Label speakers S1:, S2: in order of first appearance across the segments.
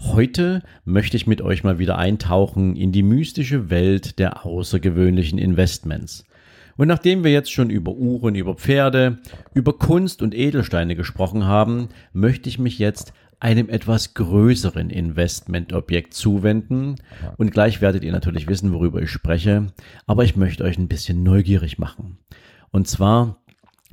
S1: Heute möchte ich mit euch mal wieder eintauchen in die mystische Welt der außergewöhnlichen Investments. Und nachdem wir jetzt schon über Uhren, über Pferde, über Kunst und Edelsteine gesprochen haben, möchte ich mich jetzt einem etwas größeren Investmentobjekt zuwenden. Und gleich werdet ihr natürlich wissen, worüber ich spreche. Aber ich möchte euch ein bisschen neugierig machen. Und zwar,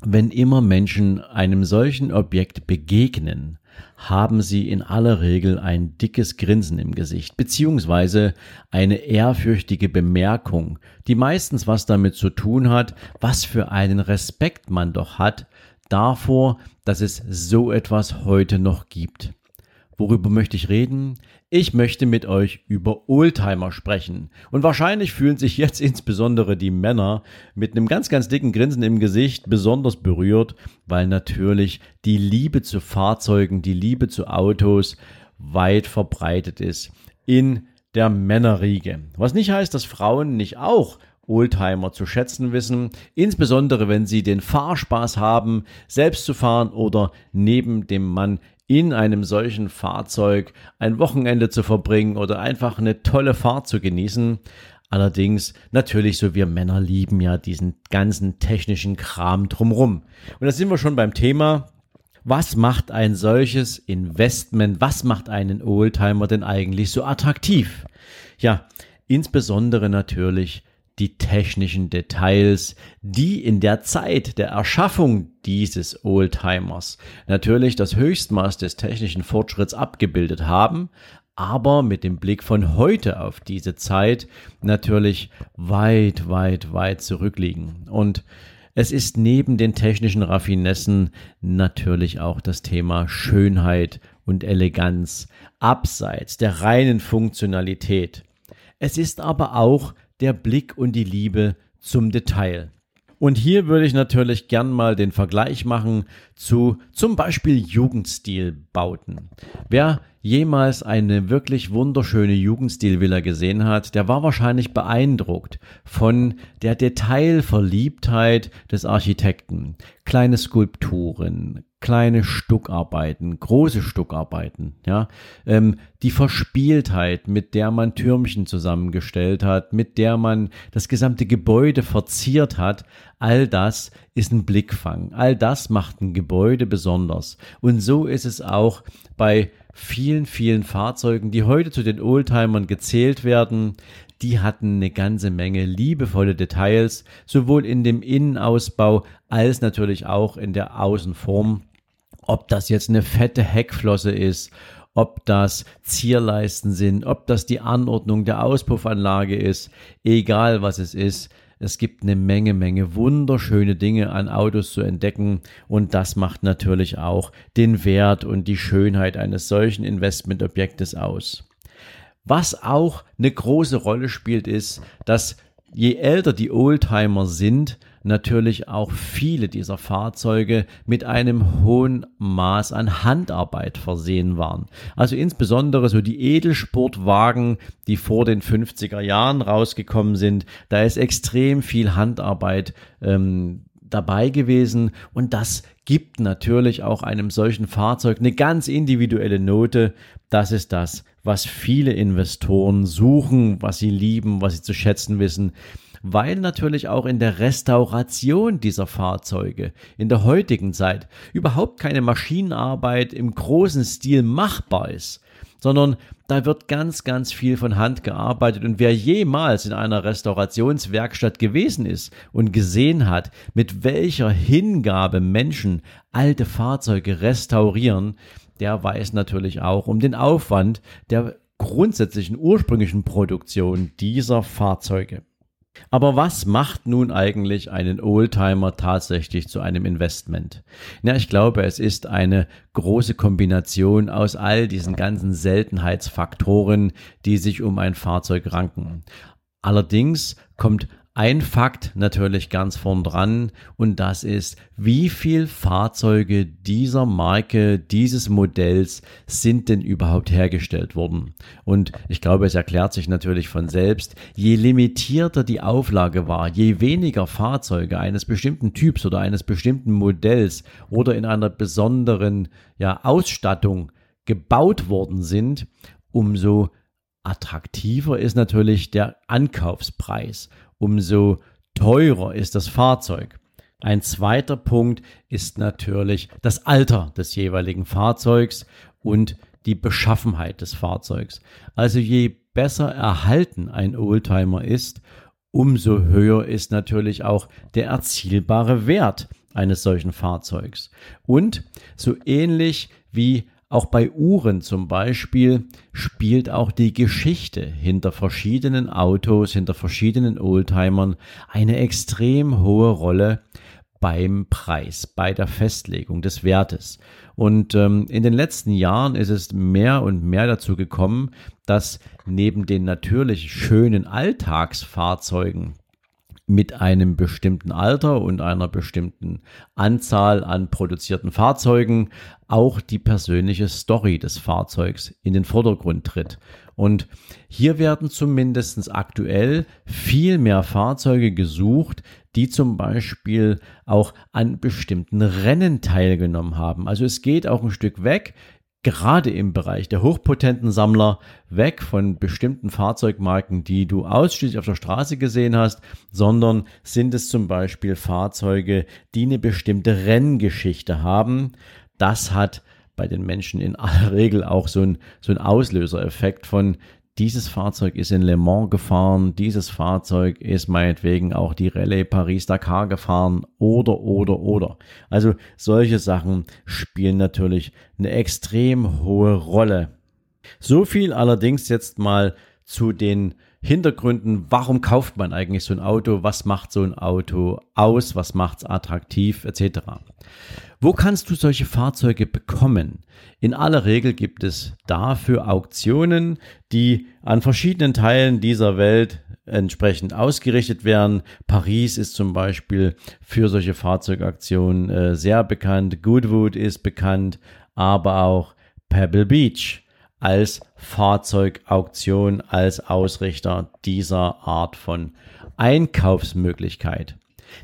S1: wenn immer Menschen einem solchen Objekt begegnen, haben sie in aller Regel ein dickes Grinsen im Gesicht, beziehungsweise eine ehrfürchtige Bemerkung, die meistens was damit zu tun hat, was für einen Respekt man doch hat davor, dass es so etwas heute noch gibt. Worüber möchte ich reden? Ich möchte mit euch über Oldtimer sprechen. Und wahrscheinlich fühlen sich jetzt insbesondere die Männer mit einem ganz, ganz dicken Grinsen im Gesicht besonders berührt, weil natürlich die Liebe zu Fahrzeugen, die Liebe zu Autos weit verbreitet ist in der Männerriege. Was nicht heißt, dass Frauen nicht auch Oldtimer zu schätzen wissen, insbesondere wenn sie den Fahrspaß haben, selbst zu fahren oder neben dem Mann in einem solchen Fahrzeug ein Wochenende zu verbringen oder einfach eine tolle Fahrt zu genießen. Allerdings natürlich so wir Männer lieben ja diesen ganzen technischen Kram drumrum. Und da sind wir schon beim Thema, was macht ein solches Investment, was macht einen Oldtimer denn eigentlich so attraktiv? Ja, insbesondere natürlich die technischen Details, die in der Zeit der Erschaffung dieses Oldtimers natürlich das Höchstmaß des technischen Fortschritts abgebildet haben, aber mit dem Blick von heute auf diese Zeit natürlich weit, weit, weit zurückliegen. Und es ist neben den technischen Raffinessen natürlich auch das Thema Schönheit und Eleganz abseits der reinen Funktionalität. Es ist aber auch der Blick und die Liebe zum Detail. Und hier würde ich natürlich gern mal den Vergleich machen zu zum Beispiel Jugendstilbauten. Wer jemals eine wirklich wunderschöne Jugendstilvilla gesehen hat, der war wahrscheinlich beeindruckt von der Detailverliebtheit des Architekten. Kleine Skulpturen, kleine Stuckarbeiten, große Stuckarbeiten, ja, ähm, die Verspieltheit, mit der man Türmchen zusammengestellt hat, mit der man das gesamte Gebäude verziert hat, all das ist ein Blickfang, all das macht ein Gebäude besonders. Und so ist es auch bei vielen, vielen Fahrzeugen, die heute zu den Oldtimern gezählt werden, die hatten eine ganze Menge liebevolle Details, sowohl in dem Innenausbau als natürlich auch in der Außenform ob das jetzt eine fette Heckflosse ist, ob das Zierleisten sind, ob das die Anordnung der Auspuffanlage ist, egal was es ist. Es gibt eine Menge, Menge wunderschöne Dinge an Autos zu entdecken und das macht natürlich auch den Wert und die Schönheit eines solchen Investmentobjektes aus. Was auch eine große Rolle spielt, ist, dass je älter die Oldtimer sind, natürlich auch viele dieser Fahrzeuge mit einem hohen Maß an Handarbeit versehen waren. Also insbesondere so die Edelsportwagen, die vor den 50er Jahren rausgekommen sind, da ist extrem viel Handarbeit ähm, dabei gewesen und das gibt natürlich auch einem solchen Fahrzeug eine ganz individuelle Note. Das ist das, was viele Investoren suchen, was sie lieben, was sie zu schätzen wissen weil natürlich auch in der Restauration dieser Fahrzeuge in der heutigen Zeit überhaupt keine Maschinenarbeit im großen Stil machbar ist, sondern da wird ganz, ganz viel von Hand gearbeitet. Und wer jemals in einer Restaurationswerkstatt gewesen ist und gesehen hat, mit welcher Hingabe Menschen alte Fahrzeuge restaurieren, der weiß natürlich auch um den Aufwand der grundsätzlichen ursprünglichen Produktion dieser Fahrzeuge. Aber was macht nun eigentlich einen Oldtimer tatsächlich zu einem Investment? Ja, ich glaube, es ist eine große Kombination aus all diesen ganzen Seltenheitsfaktoren, die sich um ein Fahrzeug ranken. Allerdings kommt ein Fakt natürlich ganz vorn dran und das ist, wie viel Fahrzeuge dieser Marke, dieses Modells sind denn überhaupt hergestellt worden? Und ich glaube, es erklärt sich natürlich von selbst, je limitierter die Auflage war, je weniger Fahrzeuge eines bestimmten Typs oder eines bestimmten Modells oder in einer besonderen ja, Ausstattung gebaut worden sind, umso attraktiver ist natürlich der Ankaufspreis umso teurer ist das Fahrzeug. Ein zweiter Punkt ist natürlich das Alter des jeweiligen Fahrzeugs und die Beschaffenheit des Fahrzeugs. Also je besser erhalten ein Oldtimer ist, umso höher ist natürlich auch der erzielbare Wert eines solchen Fahrzeugs. Und so ähnlich wie auch bei Uhren zum Beispiel spielt auch die Geschichte hinter verschiedenen Autos, hinter verschiedenen Oldtimern eine extrem hohe Rolle beim Preis, bei der Festlegung des Wertes. Und ähm, in den letzten Jahren ist es mehr und mehr dazu gekommen, dass neben den natürlich schönen Alltagsfahrzeugen mit einem bestimmten Alter und einer bestimmten Anzahl an produzierten Fahrzeugen auch die persönliche Story des Fahrzeugs in den Vordergrund tritt. Und hier werden zumindest aktuell viel mehr Fahrzeuge gesucht, die zum Beispiel auch an bestimmten Rennen teilgenommen haben. Also es geht auch ein Stück weg gerade im Bereich der hochpotenten Sammler weg von bestimmten Fahrzeugmarken, die du ausschließlich auf der Straße gesehen hast, sondern sind es zum Beispiel Fahrzeuge, die eine bestimmte Renngeschichte haben. Das hat bei den Menschen in aller Regel auch so ein, so ein Auslösereffekt von, dieses Fahrzeug ist in Le Mans gefahren, dieses Fahrzeug ist meinetwegen auch die Rallye Paris-Dakar gefahren oder, oder, oder. Also solche Sachen spielen natürlich eine extrem hohe Rolle. So viel allerdings jetzt mal zu den Hintergründen, warum kauft man eigentlich so ein Auto, was macht so ein Auto aus, was macht es attraktiv etc. Wo kannst du solche Fahrzeuge bekommen? In aller Regel gibt es dafür Auktionen, die an verschiedenen Teilen dieser Welt entsprechend ausgerichtet werden. Paris ist zum Beispiel für solche Fahrzeugaktionen äh, sehr bekannt. Goodwood ist bekannt, aber auch Pebble Beach als Fahrzeugauktion, als Ausrichter dieser Art von Einkaufsmöglichkeit.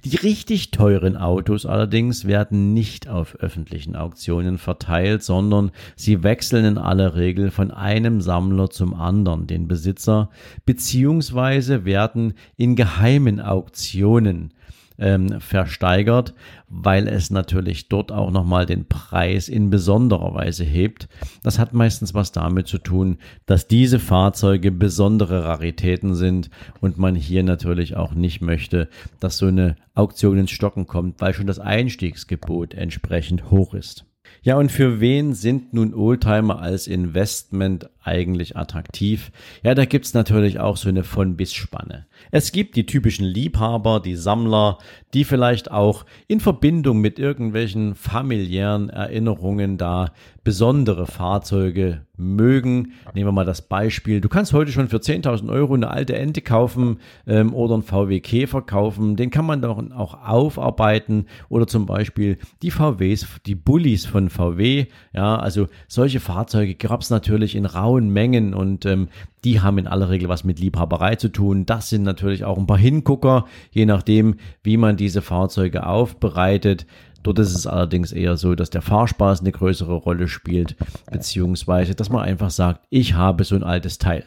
S1: Die richtig teuren Autos allerdings werden nicht auf öffentlichen Auktionen verteilt, sondern sie wechseln in aller Regel von einem Sammler zum anderen den Besitzer, beziehungsweise werden in geheimen Auktionen ähm, versteigert, weil es natürlich dort auch nochmal den Preis in besonderer Weise hebt. Das hat meistens was damit zu tun, dass diese Fahrzeuge besondere Raritäten sind und man hier natürlich auch nicht möchte, dass so eine Auktion ins Stocken kommt, weil schon das Einstiegsgebot entsprechend hoch ist. Ja, und für wen sind nun Oldtimer als Investment eigentlich attraktiv? Ja, da gibt's natürlich auch so eine von bis Spanne. Es gibt die typischen Liebhaber, die Sammler, die vielleicht auch in Verbindung mit irgendwelchen familiären Erinnerungen da besondere Fahrzeuge mögen. Nehmen wir mal das Beispiel. Du kannst heute schon für 10.000 Euro eine alte Ente kaufen ähm, oder einen VW Käfer kaufen. Den kann man dann auch aufarbeiten oder zum Beispiel die VWs, die Bullies von VW. Ja, also solche Fahrzeuge gab es natürlich in rauen Mengen und ähm, die haben in aller Regel was mit Liebhaberei zu tun. Das sind natürlich auch ein paar Hingucker, je nachdem, wie man diese Fahrzeuge aufbereitet. Dort ist es allerdings eher so, dass der Fahrspaß eine größere Rolle spielt, beziehungsweise, dass man einfach sagt, ich habe so ein altes Teil.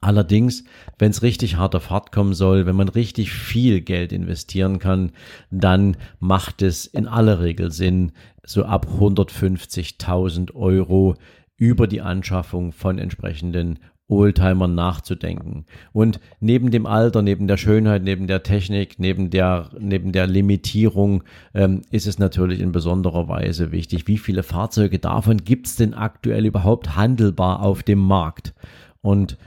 S1: Allerdings, wenn es richtig hart auf hart kommen soll, wenn man richtig viel Geld investieren kann, dann macht es in aller Regel Sinn, so ab 150.000 Euro über die Anschaffung von entsprechenden Oldtimer nachzudenken. Und neben dem Alter, neben der Schönheit, neben der Technik, neben der, neben der Limitierung ähm, ist es natürlich in besonderer Weise wichtig, wie viele Fahrzeuge davon gibt es denn aktuell überhaupt handelbar auf dem Markt? Und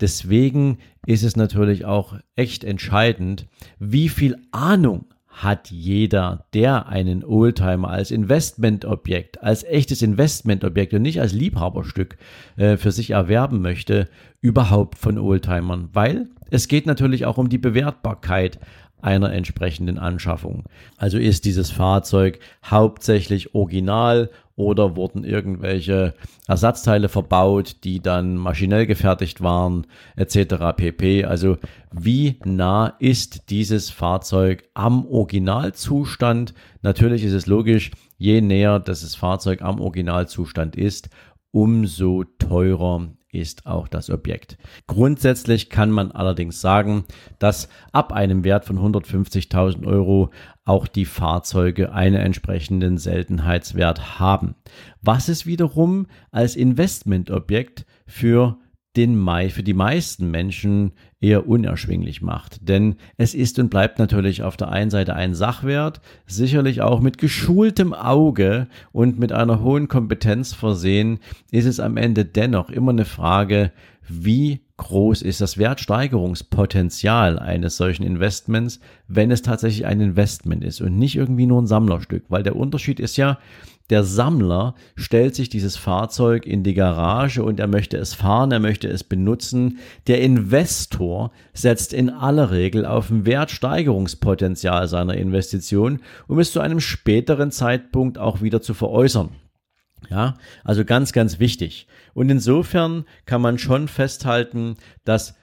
S1: deswegen ist es natürlich auch echt entscheidend, wie viel Ahnung hat jeder, der einen Oldtimer als Investmentobjekt, als echtes Investmentobjekt und nicht als Liebhaberstück äh, für sich erwerben möchte, überhaupt von Oldtimern. Weil es geht natürlich auch um die Bewertbarkeit einer entsprechenden Anschaffung. Also ist dieses Fahrzeug hauptsächlich original oder wurden irgendwelche Ersatzteile verbaut, die dann maschinell gefertigt waren, etc. pp. Also wie nah ist dieses Fahrzeug am Originalzustand? Natürlich ist es logisch, je näher das Fahrzeug am Originalzustand ist, umso teurer ist auch das Objekt. Grundsätzlich kann man allerdings sagen, dass ab einem Wert von 150.000 Euro auch die Fahrzeuge einen entsprechenden Seltenheitswert haben, was es wiederum als Investmentobjekt für den Mai für die meisten Menschen eher unerschwinglich macht. Denn es ist und bleibt natürlich auf der einen Seite ein Sachwert, sicherlich auch mit geschultem Auge und mit einer hohen Kompetenz versehen, ist es am Ende dennoch immer eine Frage, wie groß ist das Wertsteigerungspotenzial eines solchen Investments, wenn es tatsächlich ein Investment ist und nicht irgendwie nur ein Sammlerstück. Weil der Unterschied ist ja, der Sammler stellt sich dieses Fahrzeug in die Garage und er möchte es fahren, er möchte es benutzen. Der Investor setzt in aller Regel auf ein Wertsteigerungspotenzial seiner Investition, um es zu einem späteren Zeitpunkt auch wieder zu veräußern. Ja, also ganz, ganz wichtig. Und insofern kann man schon festhalten, dass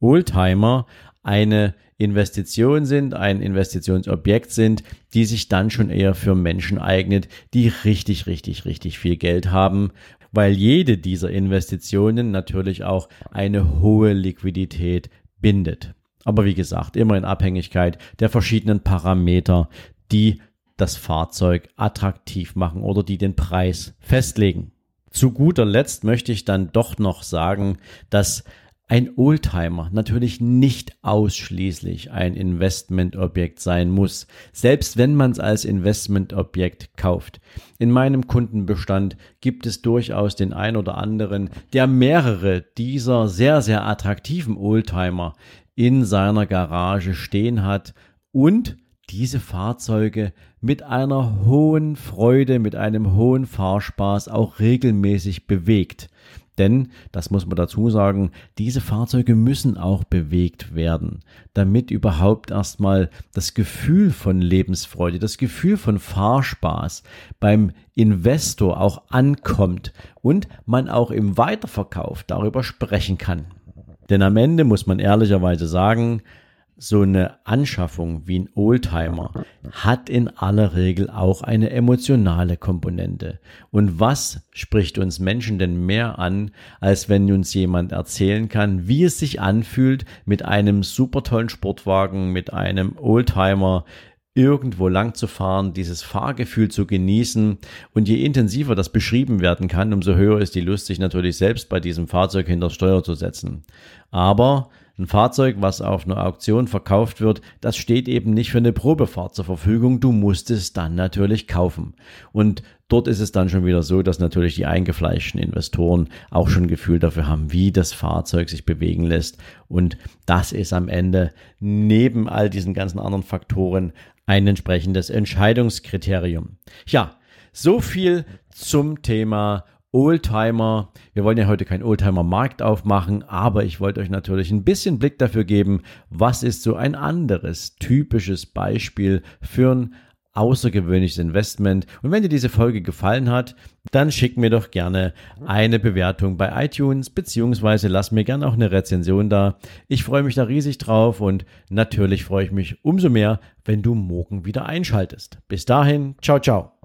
S1: Oldtimer eine Investition sind, ein Investitionsobjekt sind, die sich dann schon eher für Menschen eignet, die richtig, richtig, richtig viel Geld haben, weil jede dieser Investitionen natürlich auch eine hohe Liquidität bindet. Aber wie gesagt, immer in Abhängigkeit der verschiedenen Parameter, die das Fahrzeug attraktiv machen oder die den Preis festlegen. Zu guter Letzt möchte ich dann doch noch sagen, dass ein Oldtimer natürlich nicht ausschließlich ein Investmentobjekt sein muss, selbst wenn man es als Investmentobjekt kauft. In meinem Kundenbestand gibt es durchaus den ein oder anderen, der mehrere dieser sehr, sehr attraktiven Oldtimer in seiner Garage stehen hat und diese Fahrzeuge mit einer hohen Freude, mit einem hohen Fahrspaß auch regelmäßig bewegt. Denn, das muss man dazu sagen, diese Fahrzeuge müssen auch bewegt werden, damit überhaupt erstmal das Gefühl von Lebensfreude, das Gefühl von Fahrspaß beim Investor auch ankommt und man auch im Weiterverkauf darüber sprechen kann. Denn am Ende muss man ehrlicherweise sagen, so eine Anschaffung wie ein Oldtimer hat in aller Regel auch eine emotionale Komponente. Und was spricht uns Menschen denn mehr an, als wenn uns jemand erzählen kann, wie es sich anfühlt, mit einem super tollen Sportwagen, mit einem Oldtimer irgendwo lang zu fahren, dieses Fahrgefühl zu genießen. Und je intensiver das beschrieben werden kann, umso höher ist die Lust, sich natürlich selbst bei diesem Fahrzeug hinter Steuer zu setzen. Aber ein Fahrzeug, was auf einer Auktion verkauft wird, das steht eben nicht für eine Probefahrt zur Verfügung. Du musst es dann natürlich kaufen. Und dort ist es dann schon wieder so, dass natürlich die eingefleischten Investoren auch schon Gefühl dafür haben, wie das Fahrzeug sich bewegen lässt. Und das ist am Ende neben all diesen ganzen anderen Faktoren ein entsprechendes Entscheidungskriterium. Ja, so viel zum Thema Oldtimer. Wir wollen ja heute keinen Oldtimer-Markt aufmachen, aber ich wollte euch natürlich ein bisschen Blick dafür geben, was ist so ein anderes typisches Beispiel für ein außergewöhnliches Investment. Und wenn dir diese Folge gefallen hat, dann schick mir doch gerne eine Bewertung bei iTunes, beziehungsweise lass mir gerne auch eine Rezension da. Ich freue mich da riesig drauf und natürlich freue ich mich umso mehr, wenn du morgen wieder einschaltest. Bis dahin, ciao, ciao.